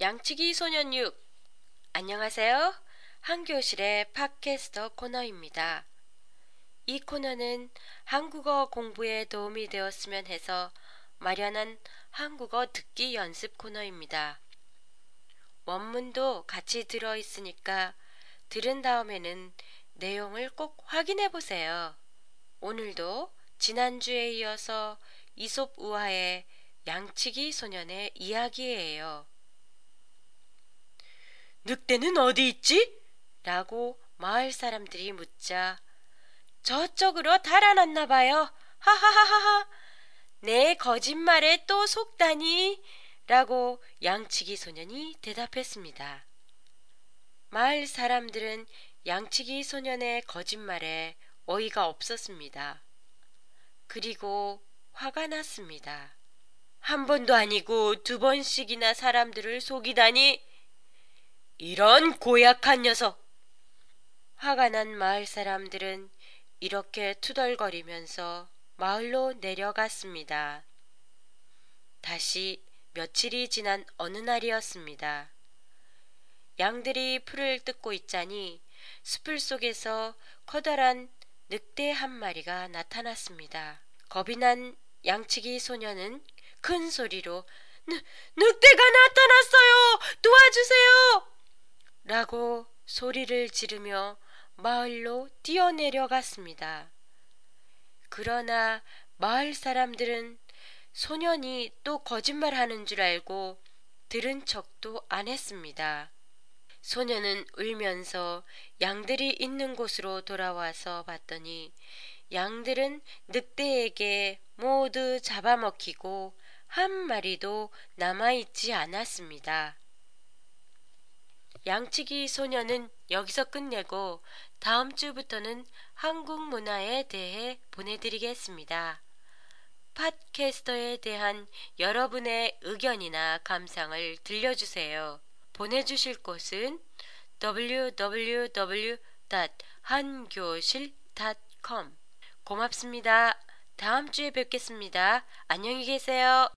양치기 소년 6 안녕하세요. 한교실의 팟캐스터 코너입니다. 이 코너는 한국어 공부에 도움이 되었으면 해서 마련한 한국어 듣기 연습 코너입니다. 원문도 같이 들어 있으니까 들은 다음에는 내용을 꼭 확인해 보세요. 오늘도 지난주에 이어서 이솝 우화의 양치기 소년의 이야기예요. 늑대는 어디 있지? 라고 마을 사람들이 묻자 저쪽으로 달아났나 봐요. 하하하하하. 내 거짓말에 또 속다니. 라고 양치기 소년이 대답했습니다. 마을 사람들은 양치기 소년의 거짓말에 어이가 없었습니다. 그리고 화가 났습니다. 한 번도 아니고 두 번씩이나 사람들을 속이다니 이런 고약한 녀석! 화가 난 마을 사람들은 이렇게 투덜거리면서 마을로 내려갔습니다. 다시 며칠이 지난 어느 날이었습니다. 양들이 풀을 뜯고 있자니 숲을 속에서 커다란 늑대 한 마리가 나타났습니다. 겁이 난 양치기 소녀는 큰 소리로 늑, 늑대가 나타났어요! 도와주세요! 라고 소리를 지르며 마을로 뛰어내려갔습니다. 그러나 마을 사람들은 소년이 또 거짓말하는 줄 알고 들은 척도 안 했습니다. 소년은 울면서 양들이 있는 곳으로 돌아와서 봤더니 양들은 늑대에게 모두 잡아먹히고 한 마리도 남아있지 않았습니다. 양치기 소년은 여기서 끝내고 다음 주부터는 한국 문화에 대해 보내드리겠습니다. 팟캐스터에 대한 여러분의 의견이나 감상을 들려주세요. 보내주실 곳은 www.한교실.com 고맙습니다. 다음 주에 뵙겠습니다. 안녕히 계세요.